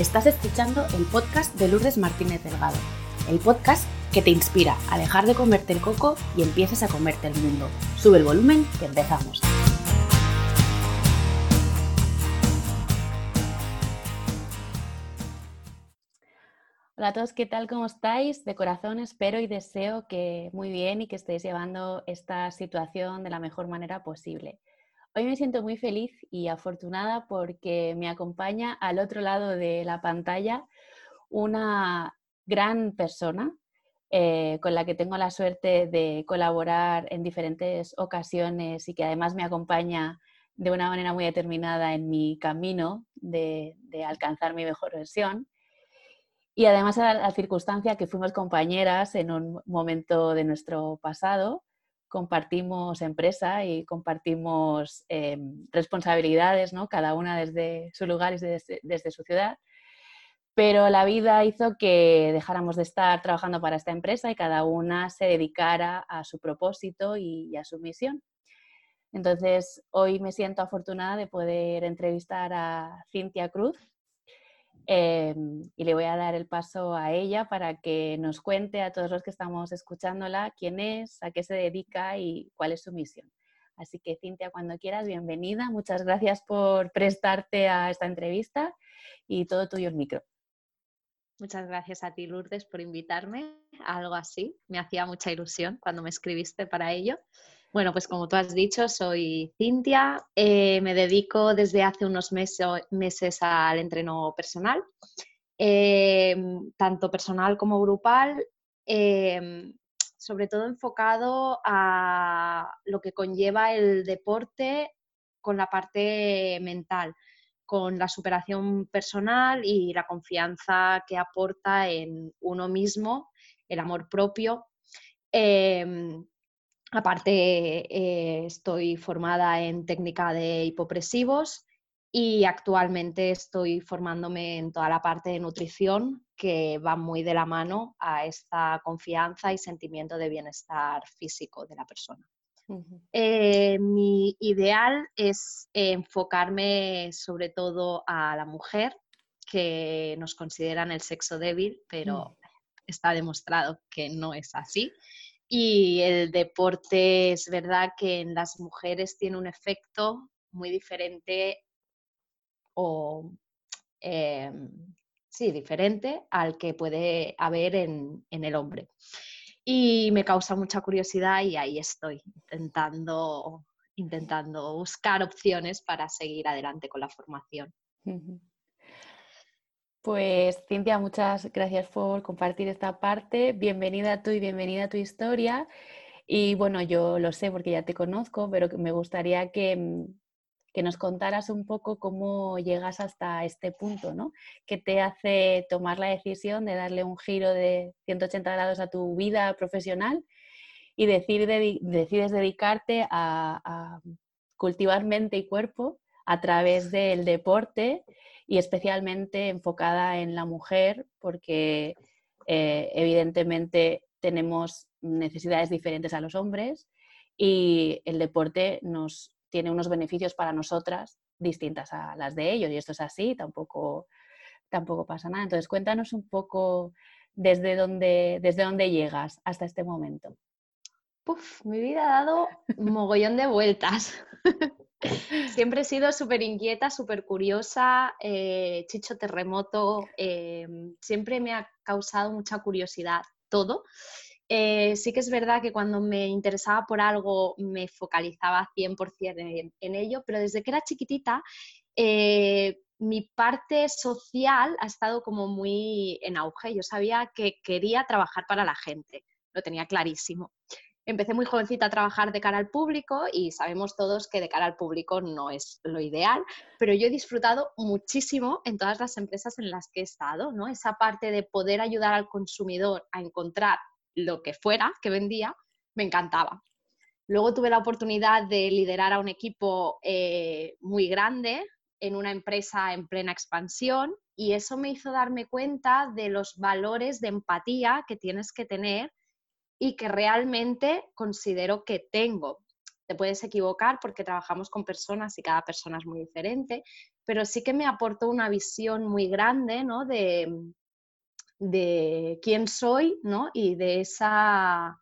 Estás escuchando el podcast de Lourdes Martínez Delgado, el podcast que te inspira a dejar de comerte el coco y empieces a comerte el mundo. Sube el volumen que empezamos. Hola a todos, ¿qué tal? ¿Cómo estáis? De corazón espero y deseo que muy bien y que estéis llevando esta situación de la mejor manera posible. Hoy me siento muy feliz y afortunada porque me acompaña al otro lado de la pantalla una gran persona eh, con la que tengo la suerte de colaborar en diferentes ocasiones y que además me acompaña de una manera muy determinada en mi camino de, alcanzar mi mejor versión. Y además a la, circunstancia que fuimos compañeras en un momento de nuestro pasado, compartimos empresa y compartimos em, responsabilidades, ¿no? cada una desde su lugar y desde su ciudad pero la vida hizo que dejáramos de estar trabajando para esta empresa y cada una se dedicara a su propósito y, a su misión. Entonces, hoy me siento afortunada de poder entrevistar a Cintia Cruz eh, y le voy a dar el paso a ella para que nos cuente a todos los que estamos escuchándola quién es, a qué se dedica y cuál es su misión. Así que, Cintia, cuando quieras, bienvenida. Muchas gracias por prestarte a esta entrevista y todo tuyo el micro. Muchas gracias a ti, Lourdes, por invitarme a algo así. Me hacía mucha ilusión cuando me escribiste para ello. Bueno, pues como tú has dicho, soy Cintia. Eh, me dedico desde hace unos meses, al entreno personal, eh, tanto personal como grupal, eh, sobre todo enfocado a lo que conlleva el deporte con la parte mental con la superación personal y la confianza que aporta en uno mismo, el amor propio. Em, aparte, eh, estoy formada en técnica de hipopresivos y actualmente estoy formándome en toda la parte de nutrición que va muy de la mano a esta confianza y sentimiento de bienestar físico de la persona. Eh, mi ideal es enfocarme sobre todo a la mujer, que nos consideran el sexo débil, pero mm. está demostrado que no es así. Y el deporte es verdad que en las mujeres tiene un efecto muy diferente o em, sí, diferente al que puede haber en el hombre y me causa mucha curiosidad y ahí estoy intentando, intentando buscar opciones para seguir adelante con la formación. Pues Cintia, muchas gracias por compartir esta parte. Bienvenida tú y bienvenida a tu historia. Y bueno, yo lo sé porque ya te conozco, pero me gustaría que, mm, que nos contaras un poco cómo llegas hasta este punto, ¿no? ¿Qué te hace tomar la decisión de darle un giro de 180 grados a tu vida profesional y decides dedicarte a, cultivar mente y cuerpo a través del deporte y especialmente enfocada en la mujer porque eh, evidentemente tenemos necesidades diferentes a los hombres y el deporte nos tiene unos beneficios para nosotras distintas a las de ellos y esto es así, tampoco, tampoco pasa nada. Entonces, cuéntanos un poco desde dónde, desde dónde llegas hasta este momento. Uf, mi vida ha dado un mogollón de vueltas. Siempre he sido súper inquieta, súper curiosa, eh, chicho terremoto, eh, siempre me ha causado mucha curiosidad todo. Eh, sí que es verdad que cuando me interesaba por algo me focalizaba 100% en, en ello, pero desde que era chiquitita mi parte social ha estado como muy en auge. Yo sabía que quería trabajar para la gente, lo tenía clarísimo. Empecé muy jovencita a trabajar de cara al público y sabemos todos que de cara al público no es lo ideal, pero yo he disfrutado muchísimo en todas las empresas en las que he estado, ¿no? Esa parte de poder ayudar al consumidor a encontrar lo que fuera que vendía, me encantaba. Luego tuve la oportunidad de liderar a un equipo eh, muy grande en una empresa en plena expansión y eso me hizo darme cuenta de los valores de empatía que tienes que tener y que realmente considero que tengo. te puedes equivocar porque trabajamos con personas y cada persona es muy diferente, pero sí que me aportó una visión muy grande ¿no? de, de quién soy ¿no? y de esa,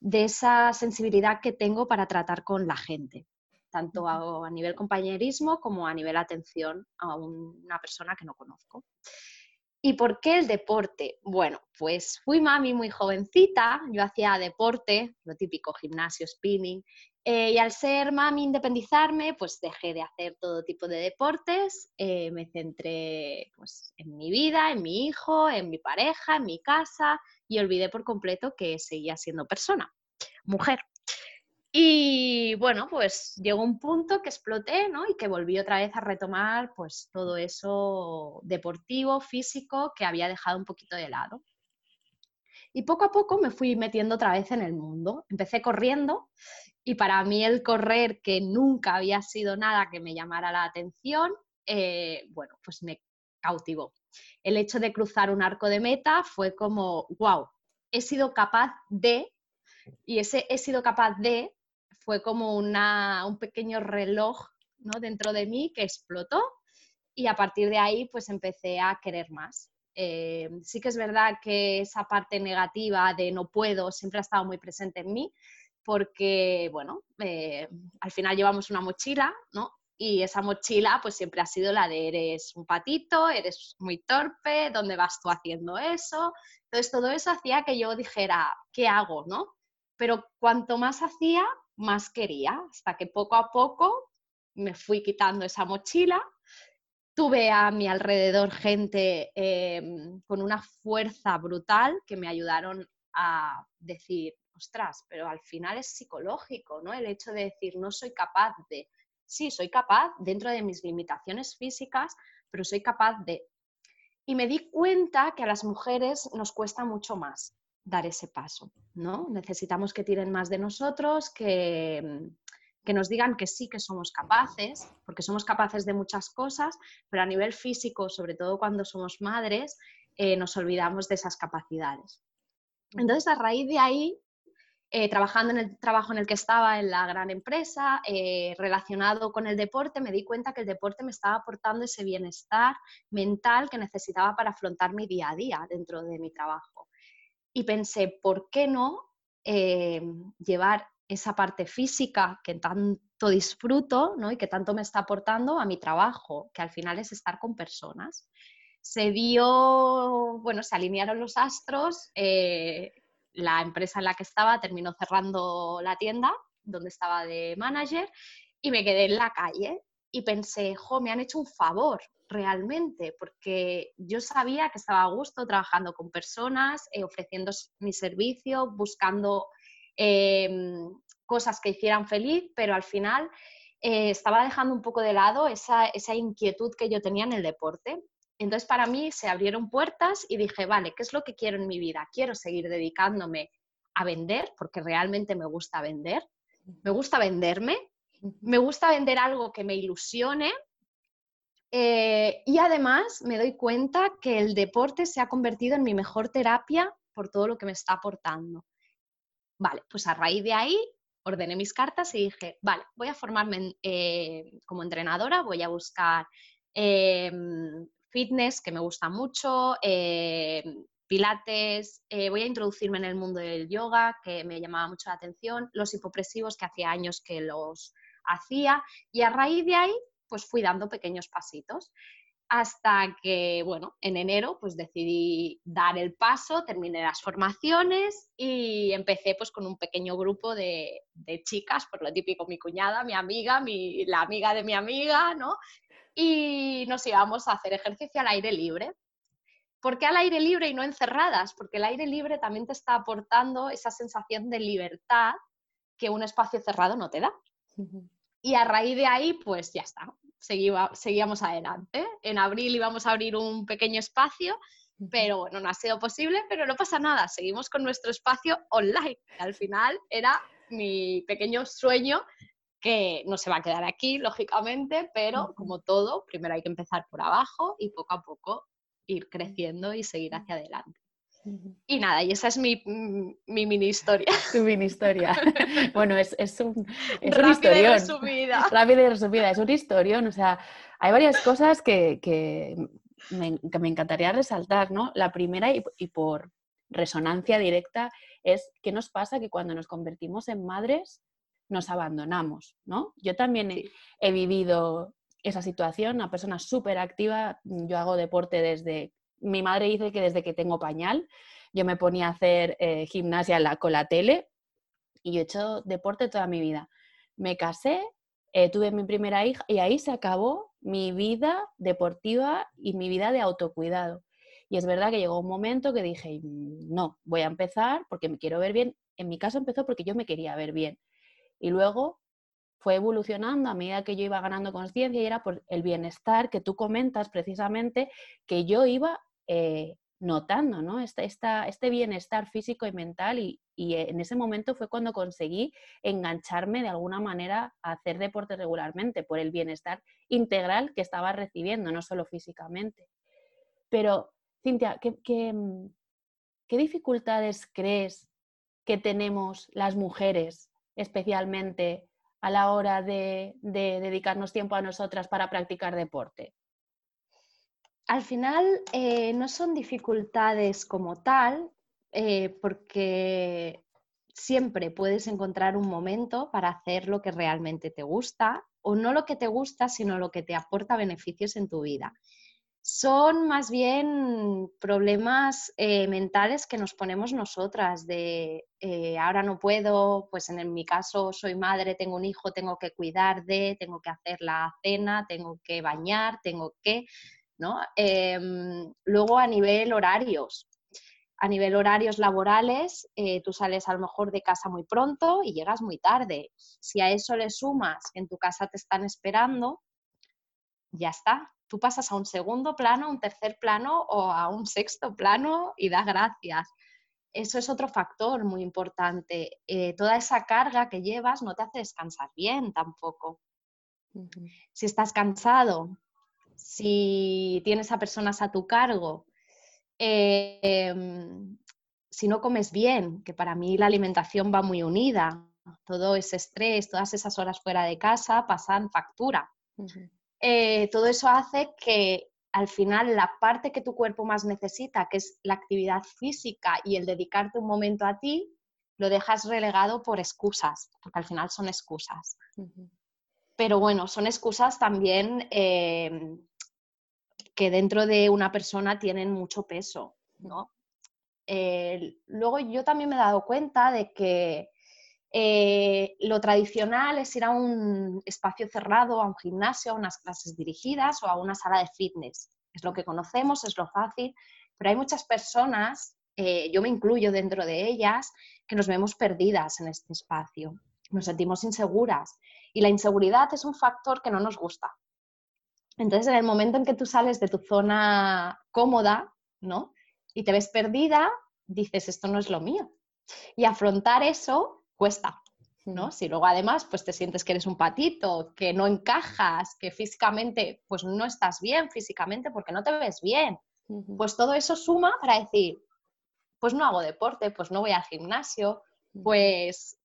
de esa sensibilidad que tengo para tratar con la gente, tanto a, a nivel compañerismo como a nivel atención a una persona que no conozco. ¿Y por qué el deporte? Bueno, pues fui mami muy jovencita, yo hacía deporte, lo típico, gimnasio, spinning, eh, y al ser mami independizarme, pues dejé de hacer todo tipo de deportes, eh, me centré pues, en mi vida, en mi hijo, en mi pareja, en mi casa, y olvidé por completo que seguía siendo persona, mujer. Y bueno, pues llegó un punto que exploté, ¿no? Y que volví otra vez a retomar pues todo eso deportivo, físico, que había dejado un poquito de lado. Y poco a poco me fui metiendo otra vez en el mundo. Empecé corriendo y para mí el correr, que nunca había sido nada que me llamara la atención, eh, bueno, pues me cautivó. El hecho de cruzar un arco de meta fue como, wow, he sido capaz de, y ese he sido capaz de fue como un pequeño reloj ¿no? dentro de mí que explotó y a partir de ahí pues empecé a querer más. Eh, sí que es verdad que esa parte negativa de no puedo siempre ha estado muy presente en mí porque, bueno, eh, al final llevamos una mochila, ¿no? Y esa mochila pues siempre ha sido la de eres un patito, eres muy torpe, ¿dónde vas tú haciendo eso? Entonces todo eso hacía que yo dijera, ¿qué hago? ¿no? Pero cuanto más hacía, más quería, hasta que poco a poco me fui quitando esa mochila. Tuve a mi alrededor gente em, con una fuerza brutal que me ayudaron a decir, ostras, pero al final es psicológico, ¿no? El hecho de decir, no soy capaz de, sí, soy capaz dentro de mis limitaciones físicas, pero soy capaz de... Y me di cuenta que a las mujeres nos cuesta mucho más dar ese paso, ¿no? Necesitamos que tiren más de nosotros, que, mm, que nos digan que sí que somos capaces, porque somos capaces de muchas cosas, pero a nivel físico, sobre todo cuando somos madres, eh, nos olvidamos de esas capacidades. Entonces, a raíz de ahí, eh, trabajando en el trabajo en el que estaba en la gran empresa, eh, relacionado con el deporte, me di cuenta que el deporte me estaba aportando ese bienestar mental que necesitaba para afrontar mi día a día dentro de mi trabajo y pensé, ¿por qué no eh, llevar esa parte física que tanto disfruto ¿no? y que tanto me está aportando a mi trabajo, que al final es estar con personas? Se dio, bueno, se alinearon los astros, eh, la empresa en la que estaba terminó cerrando la tienda donde estaba de manager y me quedé en la calle y pensé, jo, me han hecho un favor, realmente, porque yo sabía que estaba a gusto trabajando con personas, eh, ofreciendo mi servicio, buscando em, cosas que hicieran feliz, pero al final eh, estaba dejando un poco de lado esa, esa inquietud que yo tenía en el deporte. Entonces para mí se abrieron puertas y dije, vale, ¿qué es lo que quiero en mi vida? Quiero seguir dedicándome a vender, porque realmente me gusta vender, me gusta venderme, me gusta vender algo que me ilusione eh, y además me doy cuenta que el deporte se ha convertido en mi mejor terapia por todo lo que me está aportando. Vale, pues a raíz de ahí ordené mis cartas y dije, vale, voy a formarme eh, como entrenadora, voy a buscar em, fitness, que me gusta mucho, pilates, eh, voy a introducirme en el mundo del yoga, que me llamaba mucho la atención, los hipopresivos, que hacía años que los hacía, y a raíz de ahí pues fui dando pequeños pasitos hasta que, bueno, en enero pues decidí dar el paso, terminé las formaciones y empecé pues con un pequeño grupo de, chicas, por lo típico mi cuñada, mi amiga, mi, la amiga de mi amiga, ¿no? Y nos íbamos a hacer ejercicio al aire libre. ¿Por qué al aire libre y no encerradas? Porque el aire libre también te está aportando esa sensación de libertad que un espacio cerrado no te da. Y a raíz de ahí, pues ya está, seguíamos adelante. En abril íbamos a abrir un pequeño espacio, pero bueno, no ha sido posible, pero no pasa nada, seguimos con nuestro espacio online. Al final era mi pequeño sueño que no se va a quedar aquí, lógicamente, pero como todo, primero hay que empezar por abajo y poco a poco ir creciendo y seguir hacia adelante. Y nada, y esa es mi, mini historia. Tu mini historia. bueno, es, un, es Rápida y resumida. Rápida y resumida, es un historión. O sea, hay varias cosas que, me, encantaría resaltar, ¿no? La primera, y, por resonancia directa, es qué nos pasa que cuando nos convertimos en madres nos abandonamos, ¿no? Yo también he, vivido esa situación, una persona súper activa, yo hago deporte desde mi madre dice que desde que tengo pañal, yo me ponía a hacer eh, gimnasia con la tele y he hecho deporte toda mi vida. Me casé, eh, tuve mi primera hija y ahí se acabó mi vida deportiva y mi vida de autocuidado. Y es verdad que llegó un momento que dije, no, voy a empezar porque me quiero ver bien. En mi caso empezó porque yo me quería ver bien. Y luego fue evolucionando a medida que yo iba ganando conciencia y era por el bienestar que tú comentas precisamente que yo iba eh, notando, ¿no? Este, este bienestar físico y mental y, en ese momento fue cuando conseguí engancharme de alguna manera a hacer deporte regularmente por el bienestar integral que estaba recibiendo, no solo físicamente. Pero, Cintia, ¿qué, qué dificultades crees que tenemos las mujeres especialmente a la hora de, dedicarnos tiempo a nosotras para practicar deporte? Al final eh, no son dificultades como tal, eh, porque siempre puedes encontrar un momento para hacer lo que realmente te gusta, o no lo que te gusta, sino lo que te aporta beneficios en tu vida. Son más bien problemas eh, mentales que nos ponemos nosotras, de ahora no puedo, pues en, mi caso soy madre, tengo un hijo, tengo que cuidar de, tengo que hacer la cena, tengo que bañar, tengo que, ¿no? Em, luego a nivel horarios, a nivel horarios laborales, eh, tú sales a lo mejor de casa muy pronto y llegas muy tarde. Si a eso le sumas que en tu casa te están esperando, ya está, tú pasas a un segundo plano, a un tercer plano o a un sexto plano y das gracias. Eso es otro factor muy importante. Eh, toda esa carga que llevas no te hace descansar bien tampoco. Si estás cansado, si tienes a personas a tu cargo, em, si no comes bien, que para mí la alimentación va muy unida, todo ese estrés, todas esas horas fuera de casa pasan factura. Eh, todo eso hace que al final la parte que tu cuerpo más necesita, que es la actividad física y el dedicarte un momento a ti, lo dejas relegado por excusas, porque al final son excusas. Pero bueno, son excusas también eh, que dentro de una persona tienen mucho peso, eh, luego yo también me he dado cuenta de que eh, lo tradicional es ir a un espacio cerrado, a un gimnasio, a unas clases dirigidas o a una sala de fitness. Es lo que conocemos, es lo fácil, pero hay muchas personas, eh, yo me incluyo dentro de ellas, que nos vemos perdidas en este espacio, nos sentimos inseguras y la inseguridad es un factor que no nos gusta. Entonces, en el momento en que tú sales de tu zona cómoda, ¿no? Y te ves perdida, dices, esto no es lo mío. Y afrontar eso cuesta, ¿no? Si luego además pues te sientes que eres un patito, que no encajas, que físicamente pues no estás bien físicamente porque no te ves bien, pues todo eso suma para decir, pues no hago deporte, pues no voy al gimnasio, pues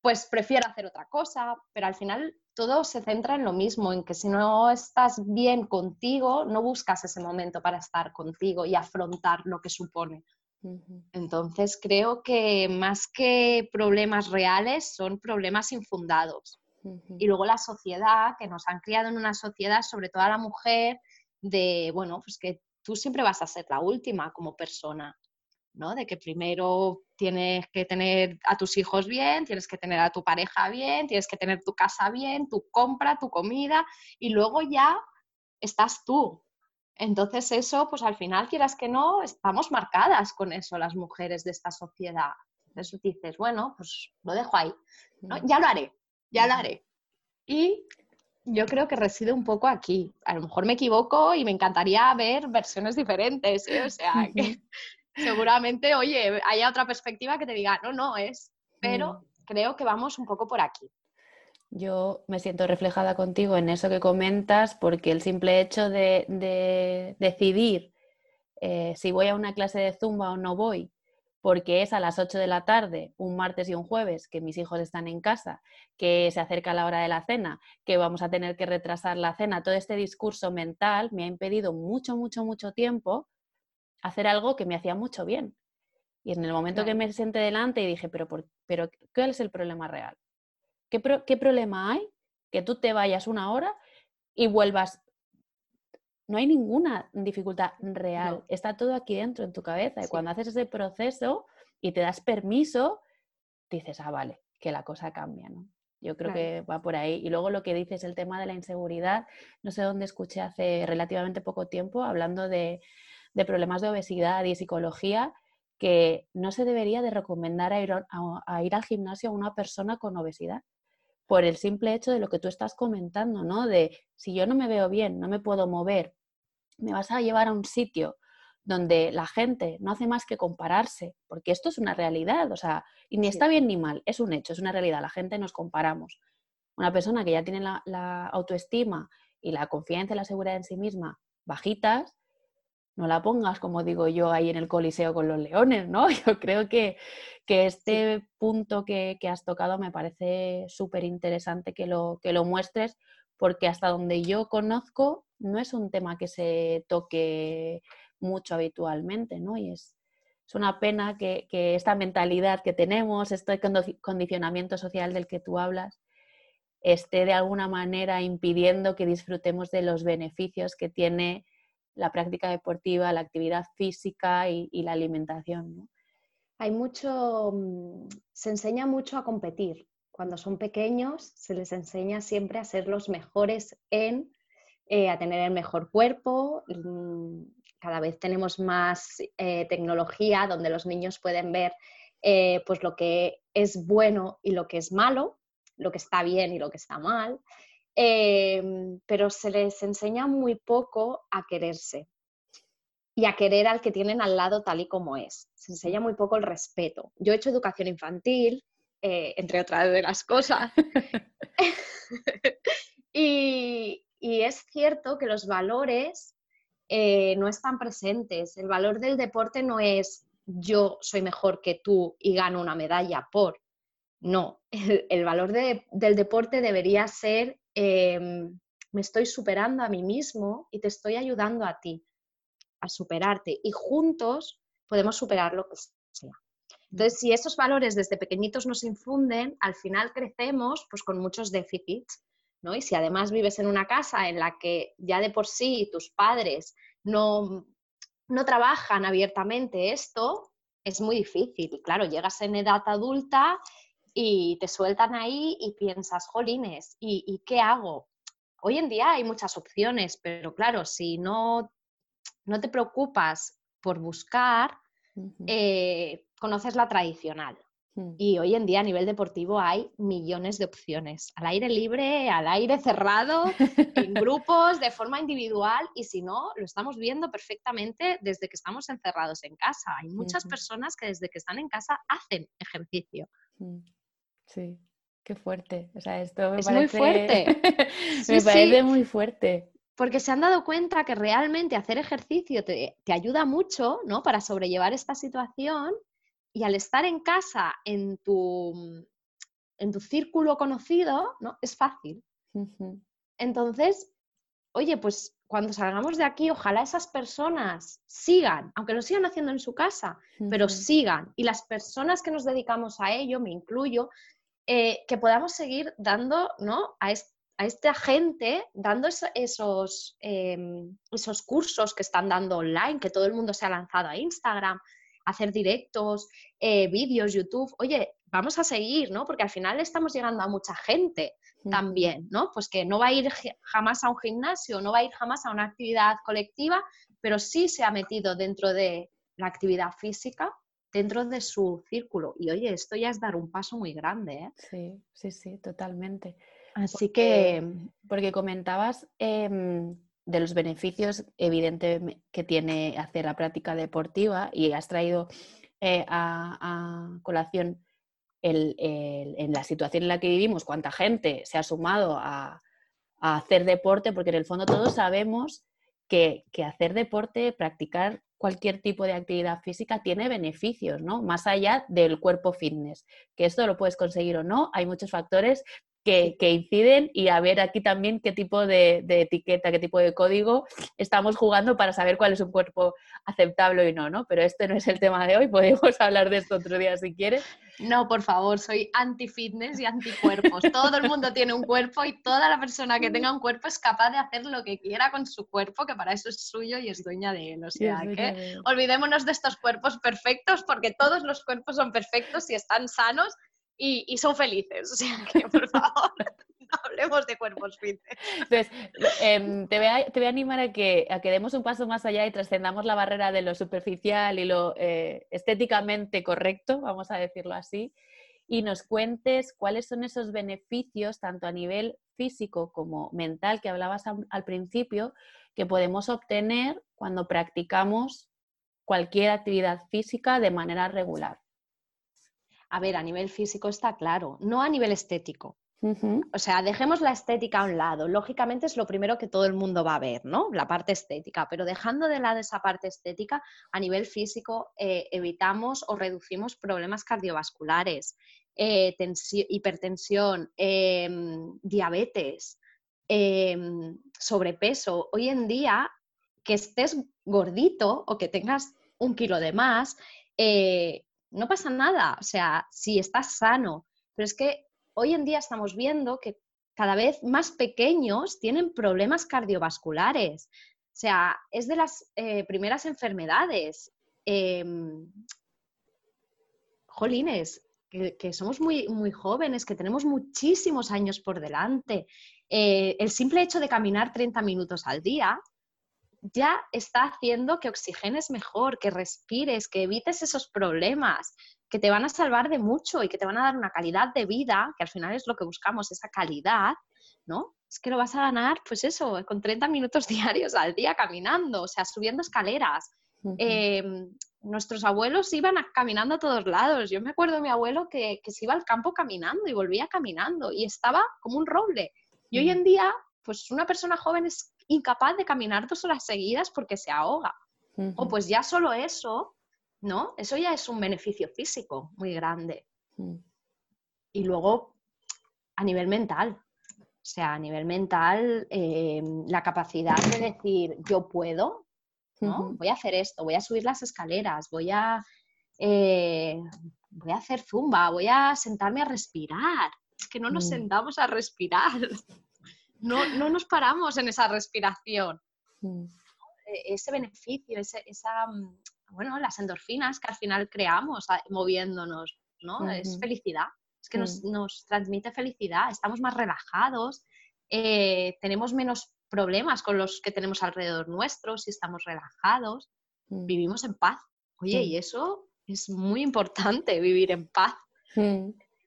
pues prefiero hacer otra cosa, pero al final todo se centra en lo mismo, en que si no estás bien contigo, no buscas ese momento para estar contigo y afrontar lo que supone. Entonces creo que más que problemas reales son problemas infundados. Y luego la sociedad, que nos han criado en una sociedad, sobre todo a la mujer, de, bueno, pues que tú siempre vas a ser la última como persona, ¿no? De que primero tienes que tener a tus hijos bien, tienes que tener a tu pareja bien, tienes que tener tu casa bien, tu compra, tu comida, y luego ya estás tú, entonces eso, pues al final, quieras que no, estamos marcadas con eso las mujeres de esta sociedad. Entonces dices, bueno, pues lo dejo ahí. Ya lo haré, ya lo haré. Y yo creo que reside un poco aquí. A lo mejor me equivoco y me encantaría ver versiones diferentes. ¿eh? O sea, que seguramente, oye, haya otra perspectiva que te diga, no, no es. Pero creo que vamos un poco por aquí. Yo me siento reflejada contigo en eso que comentas porque el simple hecho de, decidir eh, si voy a una clase de zumba o no voy, porque es a las 8 de la tarde, un martes y un jueves, que mis hijos están en casa, que se acerca la hora de la cena, que vamos a tener que retrasar la cena, todo este discurso mental me ha impedido mucho, mucho, mucho tiempo hacer algo que me hacía mucho bien. Y en el momento que me senté delante y dije, pero, pero ¿cuál es el problema real? ¿Qué, ¿Qué problema hay que tú te vayas una hora y vuelvas no hay ninguna dificultad real. Está todo aquí dentro, en tu cabeza. Y cuando haces ese proceso y te das permiso, dices, ah, vale, que la cosa cambia, ¿no? Yo creo que va por ahí. Y luego lo que dices, el tema de la inseguridad, no sé dónde escuché hace relativamente poco tiempo hablando de, problemas de obesidad y psicología, que no se debería de recomendar a ir, a ir al gimnasio a una persona con obesidad por el simple hecho de lo que tú estás comentando, ¿no? De si yo no me veo bien, no me puedo mover, me vas a llevar a un sitio donde la gente no hace más que compararse, porque esto es una realidad, o sea, y ni está bien ni mal, es un hecho, es una realidad, la gente nos comparamos. Una persona que ya tiene la, autoestima y la confianza y la seguridad en sí misma bajitas, no la pongas, como digo yo, ahí en el coliseo con los leones, ¿no? Yo creo que, este punto que, que, has tocado me parece súper interesante que lo, que lo muestres, porque hasta donde yo conozco no es un tema que se toque mucho habitualmente, ¿no? Y es, es una pena que, esta mentalidad que tenemos, este condicionamiento social del que tú hablas, esté de alguna manera impidiendo que disfrutemos de los beneficios que tiene la práctica deportiva, la actividad física y, la alimentación. Hay mucho, mm, se enseña mucho a competir, cuando son pequeños se les enseña siempre a ser los mejores en, eh, a tener el mejor cuerpo. Mm, cada vez tenemos más eh, tecnología donde los niños pueden ver eh, pues lo que es bueno y lo que es malo, lo que está bien y lo que está mal. Pero se les enseña muy poco a quererse y a querer al que tienen al lado tal y como es. Se enseña muy poco el respeto. Yo he hecho educación infantil eh, entre otras de las cosas. y, es cierto que los valores eh, no están presentes. El valor del deporte no es yo soy mejor que tú y gano una medalla por. No, el, valor del deporte debería ser em, me estoy superando a mí mismo y te estoy ayudando a ti a superarte y juntos podemos superar lo que sea. Entonces, si esos valores desde pequeñitos nos infunden, al final crecemos pues, con muchos déficits. ¿no? Y si además vives en una casa en la que ya de por sí tus padres no, no trabajan abiertamente esto, es muy difícil. Claro, llegas en edad adulta y te sueltan ahí y piensas, jolines, ¿y, ¿y, qué hago? Hoy en día hay muchas opciones, pero claro, si no, no te preocupas por buscar, eh, conoces la tradicional. Hmm. Y hoy en día a nivel deportivo hay millones de opciones, al aire libre, al aire cerrado, en grupos, de forma individual y si no, lo estamos viendo perfectamente desde que estamos encerrados en casa. Hay muchas personas que desde que están en casa hacen ejercicio. Sí, qué fuerte. O sea, esto es muy fuerte. me parece muy fuerte porque se han dado cuenta que realmente hacer ejercicio te, ayuda mucho ¿no? para sobrellevar esta situación y al estar en casa, en tu, en tu círculo conocido, ¿no? es fácil. Entonces, oye, pues cuando salgamos de aquí, ojalá esas personas sigan, aunque lo sigan haciendo en su casa, pero sigan. Y las personas que nos dedicamos a ello, me incluyo, eh, que podamos seguir dando ¿no? a, este a esta gente dando esos, em, esos cursos que están dando online, que todo el mundo se ha lanzado a Instagram, hacer directos, eh, vídeos, YouTube. Oye, vamos a seguir, ¿no? Porque al final estamos llegando a mucha gente también, ¿no? Pues que no va a ir jamás a un gimnasio, no va a ir jamás a una actividad colectiva, pero sí se ha metido dentro de la actividad física, dentro de su círculo. Y oye, esto ya es dar un paso muy grande, ¿eh? Sí, sí, sí, totalmente. Así que, porque comentabas em, de los beneficios evidentes que tiene hacer la práctica deportiva y has traído eh, a, colación en la situación en la que vivimos, cuánta gente se ha sumado a, hacer deporte, porque en el fondo todos sabemos que, hacer deporte, practicar cualquier tipo de actividad física tiene beneficios, ¿no? Más allá del cuerpo fitness, que esto lo puedes conseguir o no, hay muchos factores que, inciden y a ver aquí también qué tipo de, etiqueta, qué tipo de código estamos jugando para saber cuál es un cuerpo aceptable y no, ¿no? Pero este no es el tema de hoy, podemos hablar de esto otro día si quieres. No, por favor, soy anti-fitness y anti-cuerpos. Todo el mundo tiene un cuerpo y toda la persona que tenga un cuerpo es capaz de hacer lo que quiera con su cuerpo, que para eso es suyo y es dueña de él. O sea, que olvidémonos de estos cuerpos perfectos porque todos los cuerpos son perfectos y están sanos y, son felices. O sea, que por favor, hablemos de cuerpos fitness. Entonces, te, voy a, te, voy a, animar a que, a que demos un paso más allá y trascendamos la barrera de lo superficial y lo eh, estéticamente correcto, vamos a decirlo así, y nos cuentes cuáles son esos beneficios, tanto a nivel físico como mental, que hablabas al principio, que podemos obtener cuando practicamos cualquier actividad física de manera regular a ver, a nivel físico está claro, no a nivel estético. O sea, dejemos la estética a un lado. Lógicamente es lo primero que todo el mundo va a ver, ¿no? La parte estética. Pero dejando de lado esa parte estética, a nivel físico eh, evitamos o reducimos problemas cardiovasculares, eh, hipertensión, em, diabetes, em, sobrepeso. Hoy en día, que estés gordito o que tengas un kilo de más, eh, no pasa nada, o sea, si estás sano, pero es que hoy en día estamos viendo que cada vez más pequeños tienen problemas cardiovasculares. O sea, es de las eh, primeras enfermedades. Em, jolines, que, somos muy, muy jóvenes, que tenemos muchísimos años por delante. Eh, el simple hecho de caminar 30 minutos al día ya está haciendo que oxigenes mejor, que respires, que evites esos problemas, que te van a salvar de mucho y que te van a dar una calidad de vida, que al final es lo que buscamos, esa calidad, ¿no? Es que lo vas a ganar, pues eso, con 30 minutos diarios al día caminando, o sea, subiendo escaleras. Em, nuestros abuelos iban caminando a todos lados. Yo me acuerdo de mi abuelo que, que, se iba al campo caminando y volvía caminando y estaba como un roble. Y hoy en día, pues una persona joven es incapaz de caminar dos horas seguidas porque se ahoga. O pues ya solo eso, ¿no? Eso ya es un beneficio físico muy grande. Y luego, a nivel mental, o sea, a nivel mental, eh, la capacidad de decir, yo puedo, ¿no? Voy a hacer esto, voy a subir las escaleras, voy a, eh, voy a hacer zumba, voy a sentarme a respirar. Es que no nos mm. sentamos a respirar no, no nos paramos en esa respiración. Mm. E, ese beneficio, esa, mm, bueno, las endorfinas que al final creamos moviéndonos, ¿no? Es felicidad, es que nos, mm. transmite felicidad, estamos más relajados, eh, tenemos menos problemas con los que tenemos alrededor nuestros, si estamos relajados, vivimos en paz. Oye, y eso es muy importante, vivir en paz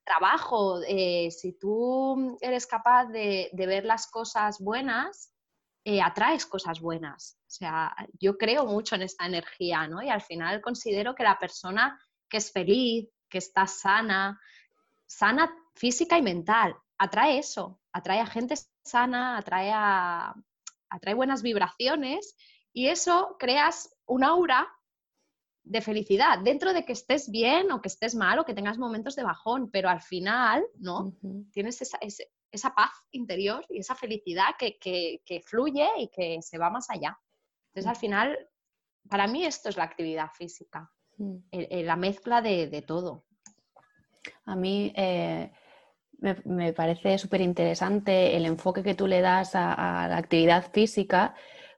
trabajo, eh, si tú eres capaz de, ver las cosas buenas, eh, atraes cosas buenas. O sea, yo creo mucho en esta energía, ¿no? Y al final considero que la persona que es feliz, que está sana, sana física y mental, atrae eso, atrae a gente sana, atrae, a, atrae buenas vibraciones y eso creas un aura de felicidad, dentro de que estés bien o que estés mal o que tengas momentos de bajón, pero al final, ¿no? Tienes esa, esa, paz interior y esa felicidad que, que, fluye y que se va más allá. Entonces, al final, para mí esto es la actividad física, mm. la mezcla de, todo. A mí eh, me, parece súper interesante el enfoque que tú le das a la actividad física,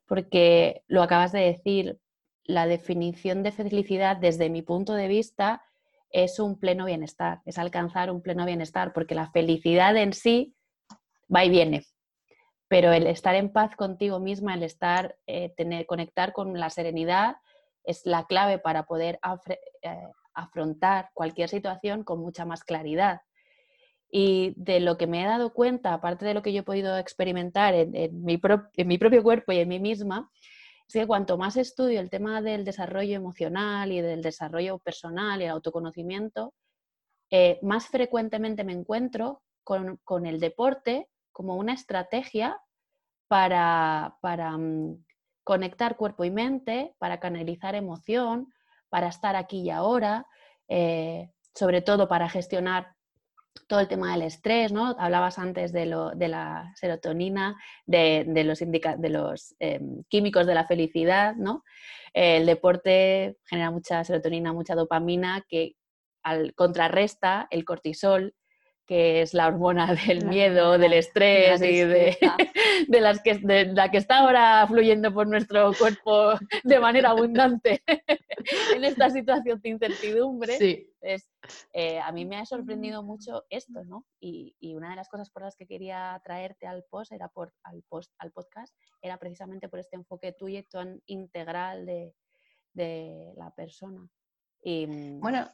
porque lo acabas de decir, la definición de felicidad desde mi punto de vista es un pleno bienestar, es alcanzar un pleno bienestar, porque la felicidad en sí va y viene, pero el estar en paz contigo misma, el estar, eh, tener, conectar con la serenidad es la clave para poder eh, afrontar cualquier situación con mucha más claridad. Y de lo que me he dado cuenta, aparte de lo que yo he podido experimentar en, mi, en mi propio cuerpo y en mí misma, es que cuanto más estudio el tema del desarrollo emocional y del desarrollo personal y el autoconocimiento, eh, más frecuentemente me encuentro con, el deporte como una estrategia para, mm, conectar cuerpo y mente, para canalizar emoción, para estar aquí y ahora, eh, sobre todo para gestionar todo el tema del estrés, ¿no? Hablabas antes de, la serotonina, de, los, de los em, químicos de la felicidad, ¿no? el deporte genera mucha serotonina, mucha dopamina que al, contrarresta el cortisol, que es la hormona del miedo, del estrés y de, las que, de, la que está ahora fluyendo por nuestro cuerpo de manera abundante en esta situación de incertidumbre. Sí. Eh, a mí me ha sorprendido mucho esto, ¿no? Y, una de las cosas por las que quería traerte al post, era por, al, post, al podcast, era precisamente por este enfoque tuyo y tan integral de, la persona. Y, mm, bueno,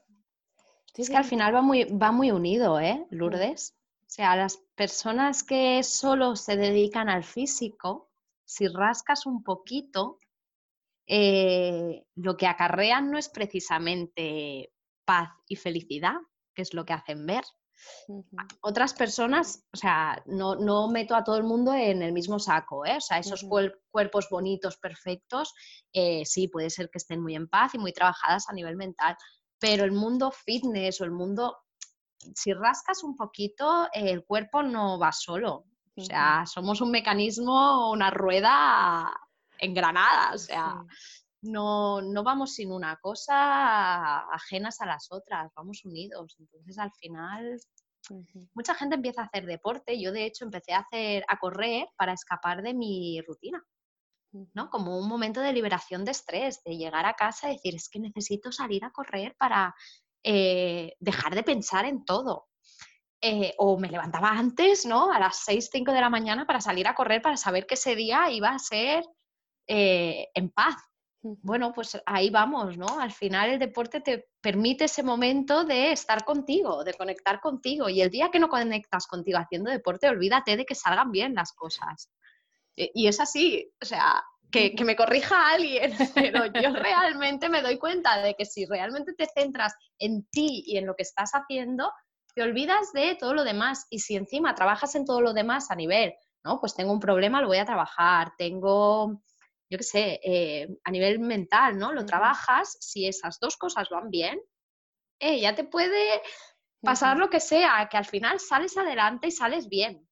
es que al final va muy, va muy unido, ¿eh, Lourdes? O sea, las personas que solo se dedican al físico, si rascas un poquito, eh, lo que acarrean no es precisamente paz y felicidad, que es lo que hacen ver. Otras personas, o sea, no, meto a todo el mundo en el mismo saco, ¿eh? O sea, esos cuerpos bonitos, perfectos, eh, sí, puede ser que estén muy en paz y muy trabajadas a nivel mental, pero el mundo fitness o el mundo, si rascas un poquito, el cuerpo no va solo. O sea, somos un mecanismo, una rueda engranada, o sea, no, no vamos sin una cosa ajenas a las otras, vamos unidos. Entonces, al final, mucha gente empieza a hacer deporte. Yo, de hecho, empecé a, hacer, a correr para escapar de mi rutina. ¿no? Como un momento de liberación de estrés, de llegar a casa y decir, es que necesito salir a correr para eh, dejar de pensar en todo. Eh, o me levantaba antes, ¿no? A las 6, 5 de la mañana para salir a correr, para saber que ese día iba a ser eh, en paz. Bueno, pues ahí vamos, ¿no? Al final el deporte te permite ese momento de estar contigo, de conectar contigo. Y el día que no conectas contigo haciendo deporte, olvídate de que salgan bien las cosas. Eh, y es así, o sea, que, me corrija alguien, pero yo realmente me doy cuenta de que si realmente te centras en ti y en lo que estás haciendo, te olvidas de todo lo demás. Y si encima trabajas en todo lo demás a nivel, ¿no? Pues tengo un problema, lo voy a trabajar, tengo, yo qué sé, eh, a nivel mental, ¿no? Lo trabajas, si esas dos cosas van bien, eh, ya te puede pasar lo que sea, que al final sales adelante y sales bien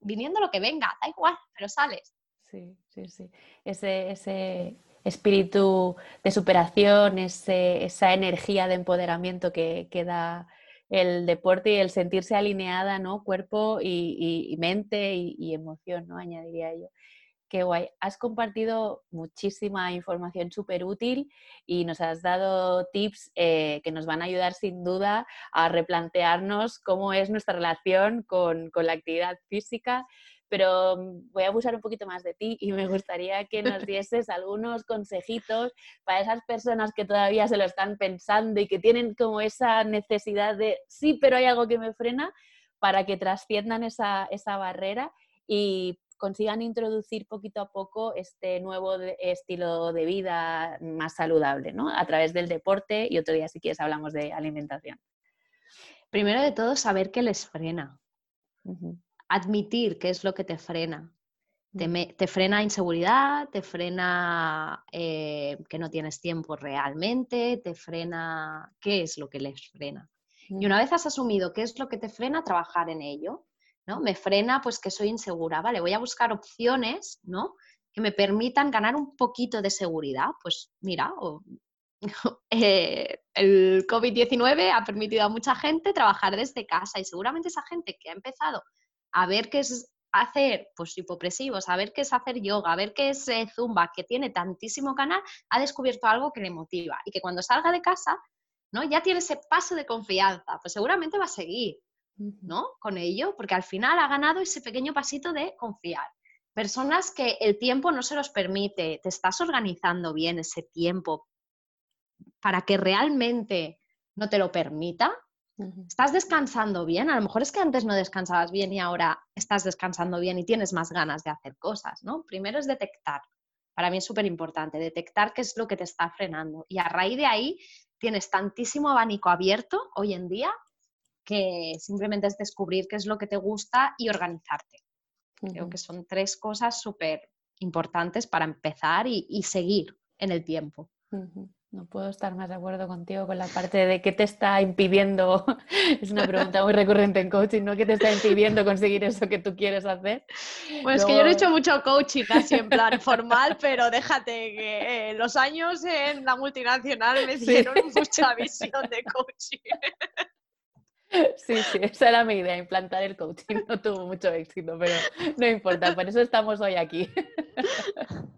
viniendo lo que venga, da igual, pero sales. Sí, sí, sí. Ese, ese espíritu de superación, esa energía de empoderamiento que, da el deporte y el sentirse alineada, ¿no? Cuerpo y, mente y, y, emoción, ¿no? Añadiría yo. Qué guay. Has compartido muchísima información súper útil y nos has dado tips eh, que nos van a ayudar sin duda a replantearnos cómo es nuestra relación con, la actividad física. Pero mm, voy a abusar un poquito más de ti y me gustaría que nos dieses algunos consejitos para esas personas que todavía se lo están pensando y que tienen como esa necesidad de sí, pero hay algo que me frena para que trasciendan esa, esa barrera y consigan introducir poquito a poco este nuevo estilo de vida más saludable, ¿no? A través del deporte y otro día si quieres hablamos de alimentación. Primero de todo, saber qué les frena. Admitir qué es lo que te frena. Te, frena inseguridad, te frena eh, que no tienes tiempo realmente, te frena qué es lo que les frena. Y una vez has asumido qué es lo que te frena, trabajar en ello. ¿No? Me frena pues que soy insegura, ¿vale? Voy a buscar opciones, ¿no? Que me permitan ganar un poquito de seguridad. Pues mira, eh, el COVID-19 ha permitido a mucha gente trabajar desde casa y seguramente esa gente que ha empezado a ver qué es hacer pues hipopresivos, a ver qué es hacer yoga, a ver qué es eh, zumba, que tiene tantísimo canal, ha descubierto algo que le motiva y que cuando salga de casa, ¿no? Ya tiene ese paso de confianza, pues seguramente va a seguir. ¿No? Con ello, porque al final ha ganado ese pequeño pasito de confiar. Personas que el tiempo no se los permite, te estás organizando bien ese tiempo para que realmente no te lo permita. ¿Estás descansando bien? A lo mejor es que antes no descansabas bien y ahora estás descansando bien y tienes más ganas de hacer cosas, ¿no? Primero es detectar. Para mí es súper importante detectar qué es lo que te está frenando. Y a raíz de ahí tienes tantísimo abanico abierto hoy en día que simplemente es descubrir qué es lo que te gusta y organizarte. Creo que son tres cosas súper importantes para empezar y, seguir en el tiempo. No puedo estar más de acuerdo contigo con la parte de qué te está impidiendo, es una pregunta muy recurrente en coaching, ¿no? ¿Qué te está impidiendo conseguir eso que tú quieres hacer? Pues que yo no he hecho mucho coaching así en plan formal, pero déjate que eh, los años en la multinacional me dieron mucha visión de coaching. Sí, sí, esa era mi idea, implantar el coaching. No tuvo mucho éxito, pero no importa, por eso estamos hoy aquí.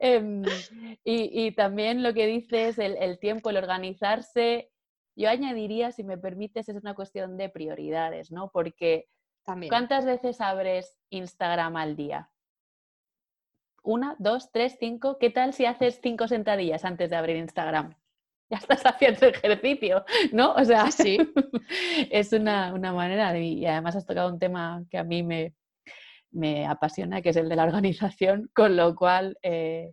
Em, y, también lo que dices, el, el tiempo, el organizarse, yo añadiría, si me permites, es una cuestión de prioridades, ¿no? Porque ¿cuántas veces abres Instagram al día? ¿Una, dos, tres, cinco? ¿Qué tal si haces cinco sentadillas antes de abrir Instagram? Ya estás haciendo ejercicio, ¿no? O sea, sí. es una, manera de, y además has tocado un tema que a mí me, me apasiona, que es el de la organización, con lo cual eh,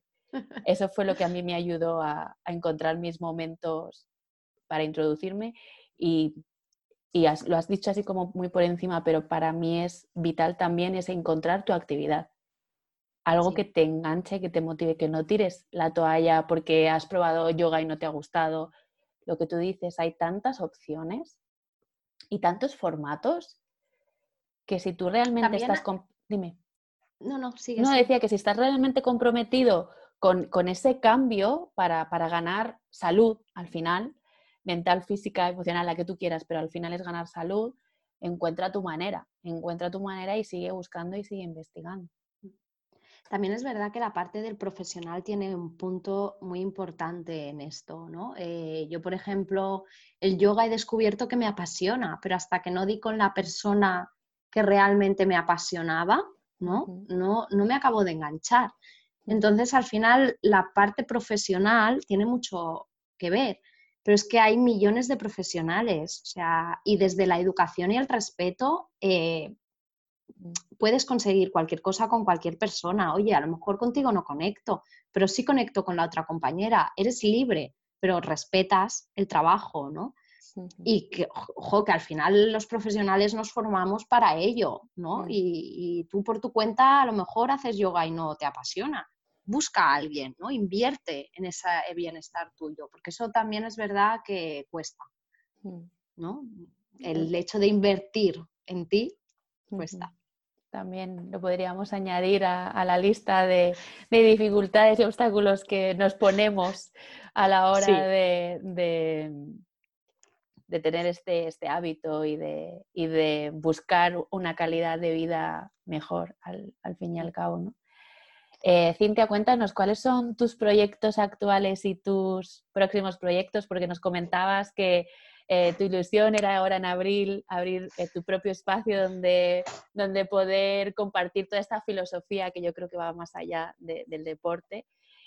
eso fue lo que a mí me ayudó a, encontrar mis momentos para introducirme y, y lo has dicho así como muy por encima, pero para mí es vital también es encontrar tu actividad algo que te enganche, que te motive, que no tires la toalla porque has probado yoga y no te ha gustado. Lo que tú dices, hay tantas opciones y tantos formatos que si tú realmente estás... Dime. No, no, sigue. No, decía que si estás realmente comprometido con, ese cambio para, para, ganar salud al final, mental, física, emocional, la que tú quieras, pero al final es ganar salud, encuentra tu manera, encuentra tu manera y sigue buscando y sigue investigando. También es verdad que la parte del profesional tiene un punto muy importante en esto, ¿no? Eh, yo, por ejemplo, el yoga he descubierto que me apasiona, pero hasta que no di con la persona que realmente me apasionaba, ¿no? No, no me acabo de enganchar. Entonces, al final, la parte profesional tiene mucho que ver, pero es que hay millones de profesionales, o sea, y desde la educación y el respeto, eh, puedes conseguir cualquier cosa con cualquier persona. Oye, a lo mejor contigo no conecto, pero sí conecto con la otra compañera. Eres libre, pero respetas el trabajo, ¿no? Y que, ojo, que al final los profesionales nos formamos para ello, ¿no? Y, y, tú por tu cuenta a lo mejor haces yoga y no te apasiona. Busca a alguien, ¿no? Invierte en ese bienestar tuyo, porque eso también es verdad que cuesta, ¿no? El hecho de invertir en ti cuesta también lo podríamos añadir a, la lista de, dificultades y obstáculos que nos ponemos a la hora de, de, tener este, este hábito y de, de, buscar una calidad de vida mejor al, fin y al cabo. ¿no? Eh, Cintia, cuéntanos cuáles son tus proyectos actuales y tus próximos proyectos, porque nos comentabas que eh, tu ilusión era ahora en abril abrir eh, tu propio espacio donde, donde poder compartir toda esta filosofía que yo creo que va más allá del deporte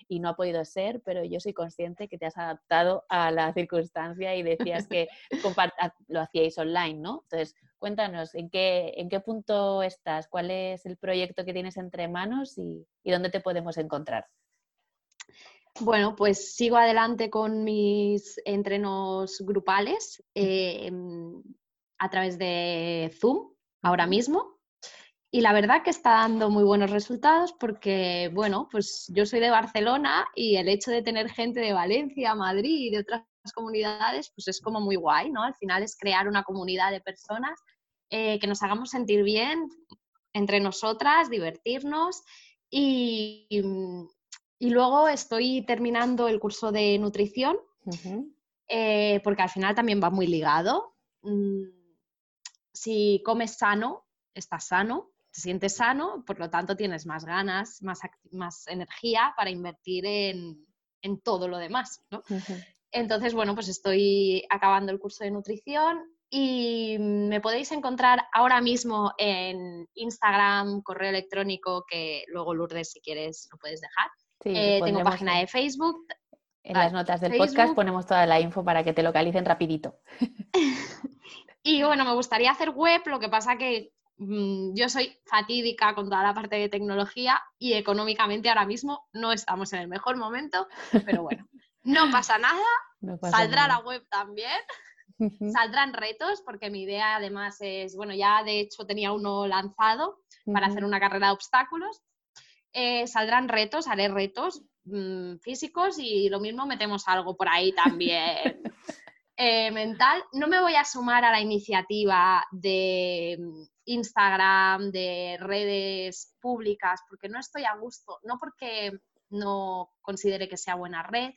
y no ha podido ser, pero yo soy consciente que te has adaptado a la circunstancia y decías que lo hacíais online, ¿no? Entonces, cuéntanos, ¿en qué, ¿en qué punto estás? ¿Cuál es el proyecto que tienes entre manos y, y dónde te podemos encontrar? Bueno, pues sigo adelante con mis entrenos grupales em, a través de Zoom ahora mismo. Y la verdad que está dando muy buenos resultados porque, bueno, pues yo soy de Barcelona y el hecho de tener gente de Valencia, Madrid y de otras comunidades, pues es como muy guay, ¿no? Al final es crear una comunidad de personas eh, que nos hagamos sentir bien entre nosotras, divertirnos y, y luego estoy terminando el curso de nutrición, eh, porque al final también va muy ligado. Mm, si comes sano, estás sano, te sientes sano, por lo tanto tienes más ganas, más, más energía para invertir en, todo lo demás. Entonces, bueno, pues estoy acabando el curso de nutrición y me podéis encontrar ahora mismo en Instagram, correo electrónico, que luego Lourdes, si quieres, lo puedes dejar. Eh, tengo página de Facebook. En las notas del podcast ponemos toda la info para que te localicen rapidito. y bueno, me gustaría hacer web, lo que pasa que mm, yo soy fatídica con toda la parte de tecnología y económicamente ahora mismo no estamos en el mejor momento, pero bueno, no pasa nada, saldrá la web también. Saldrán retos porque mi idea además es, bueno, ya de hecho tenía uno lanzado para hacer una carrera de obstáculos eh, saldrán retos, haré retos mm, físicos y lo mismo metemos algo por ahí también. Eh, mental, no me voy a sumar a la iniciativa de mm, Instagram, de redes públicas, porque no estoy a gusto, no porque no considere que sea buena red,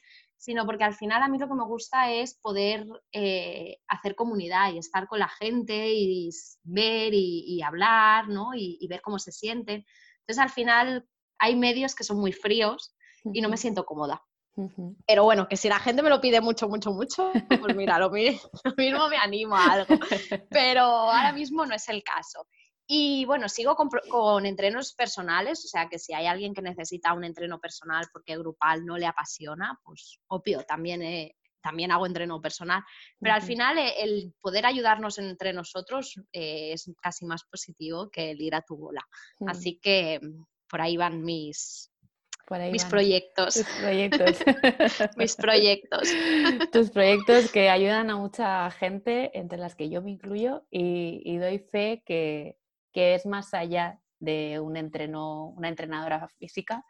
sino porque al final a mí lo que me gusta es poder eh, hacer comunidad y estar con la gente y ver y, hablar, ¿no? Y, ver cómo se sienten. Entonces al final hay medios que son muy fríos y no me siento cómoda. Pero bueno, que si la gente me lo pide mucho, mucho, mucho, pues mira, lo, mismo me animo a algo. Pero ahora mismo no es el caso. Y bueno, sigo con, entrenos personales, o sea que si hay alguien que necesita un entreno personal porque grupal no le apasiona, pues obvio, también, también hago entreno personal. Pero al final eh, el poder ayudarnos entre nosotros eh, es casi más positivo que el ir a tu bola. Mm. Así que mm, por ahí van mis, mis proyectos. Tus proyectos. mis proyectos. Tus proyectos que ayudan a mucha gente, entre las que yo me incluyo, y doy fe que, que es más allá de un entreno, una entrenadora física.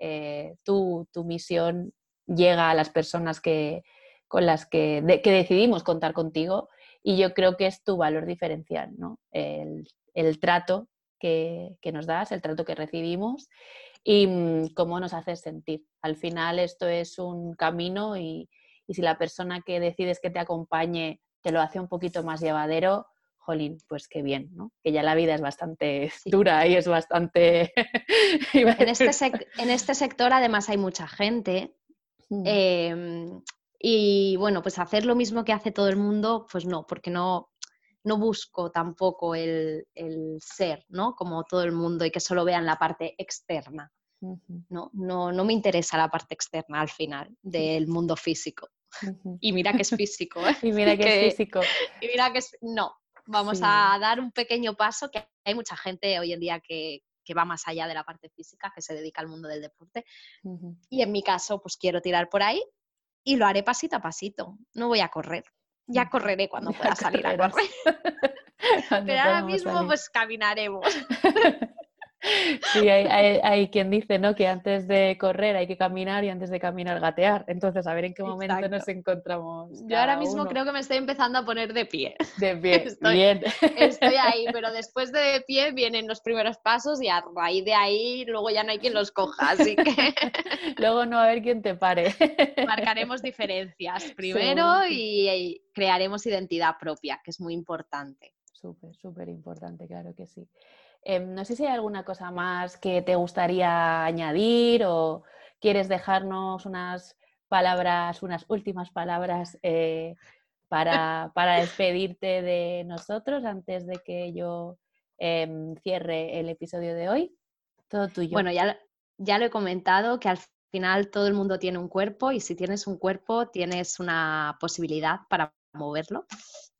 Eh, tu, misión llega a las personas que, con las que, que, decidimos contar contigo y yo creo que es tu valor diferencial, ¿no? el, trato que, nos das, el trato que recibimos y mm, cómo nos haces sentir. Al final esto es un camino y, y si la persona que decides que te acompañe te lo hace un poquito más llevadero, jolín, pues qué bien, ¿no? Que ya la vida es bastante dura y es bastante... en, este en, este sector además hay mucha gente mm. em, y bueno, pues hacer lo mismo que hace todo el mundo, pues no, porque no, no busco tampoco el, ser, ¿no? Como todo el mundo y que solo vean la parte externa. ¿no? No, no me interesa la parte externa al final del mundo físico. Y mira que es físico. ¿eh? Y mira que, es físico. Y mira que es... No, Vamos a dar un pequeño paso, que hay mucha gente hoy en día que, va más allá de la parte física, que se dedica al mundo del deporte. Y en mi caso, pues quiero tirar por ahí y lo haré pasito a pasito. No voy a correr. Ya correré cuando pueda salir a correr. Pero ahora mismo, pues caminaremos. Sí, hay, quien dice ¿no? que antes de correr hay que caminar y antes de caminar gatear. Entonces, a ver en qué momento nos encontramos. Yo ahora mismo creo que me estoy empezando a poner de pie. De pie, estoy, bien. Estoy ahí, pero después de, pie vienen los primeros pasos y a raíz de ahí luego ya no hay quien los coja, así que... luego no va a haber quien te pare. Marcaremos diferencias primero y crearemos identidad propia, que es muy importante. Súper, súper importante, claro que sí. Em, no sé si hay alguna cosa más que te gustaría añadir o quieres dejarnos unas palabras, unas últimas palabras eh, para, despedirte de nosotros antes de que yo em, cierre el episodio de hoy. Todo tuyo. Bueno, ya, ya lo he comentado que al final todo el mundo tiene un cuerpo y si tienes un cuerpo tienes una posibilidad para moverlo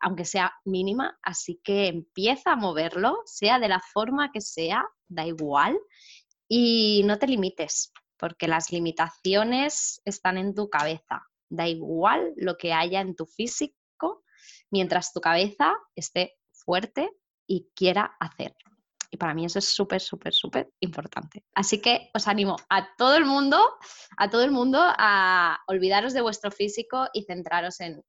aunque sea mínima, así que empieza a moverlo, sea de la forma que sea, da igual, y no te limites, porque las limitaciones están en tu cabeza, da igual lo que haya en tu físico, mientras tu cabeza esté fuerte y quiera hacer. Y para mí eso es súper, súper, súper importante. Así que os animo a todo el mundo, a todo el mundo a olvidaros de vuestro físico y centraros en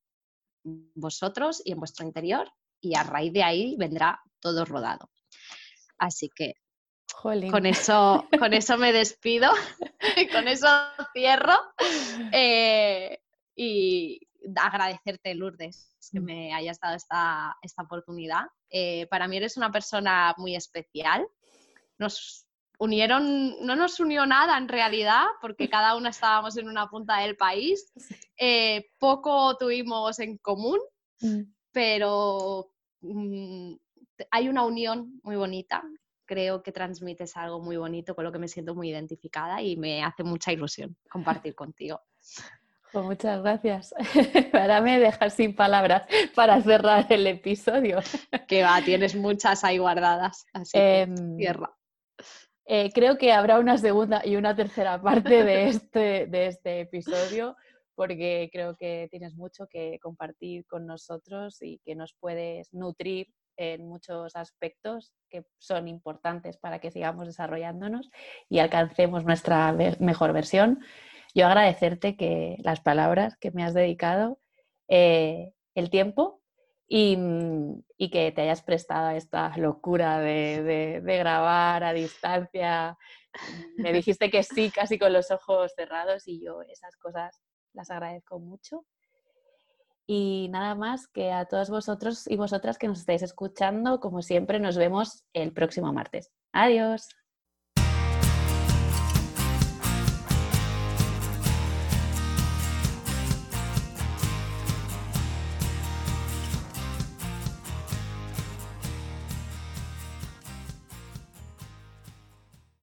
vosotros y en vuestro interior y a raíz de ahí vendrá todo rodado. Así que con eso, con eso me despido, y con eso cierro eh, y agradecerte, Lourdes, que mm. me hayas dado esta, esta oportunidad. Eh, para mí eres una persona muy especial. Nos unieron, no nos unió nada en realidad, porque cada una estábamos en una punta del país. Eh, poco tuvimos en común, mm. pero mm, hay una unión muy bonita. Creo que transmites algo muy bonito con lo que me siento muy identificada y me hace mucha ilusión compartir contigo. Pues muchas gracias. Ahora me dejas sin palabras para cerrar el episodio. Que va, tienes muchas ahí guardadas. Así que em, cierra. Eh, creo que habrá una segunda y una tercera parte de este, de este episodio porque creo que tienes mucho que compartir con nosotros y que nos puedes nutrir en muchos aspectos que son importantes para que sigamos desarrollándonos y alcancemos nuestra mejor versión. Yo agradecerte que las palabras que me has dedicado, eh, el tiempo y, que te hayas prestado a esta locura de, de grabar a distancia. Me dijiste que sí, casi con los ojos cerrados y yo esas cosas las agradezco mucho. Y nada más que a todos vosotros y vosotras que nos estáis escuchando, como siempre, nos vemos el próximo martes. Adiós.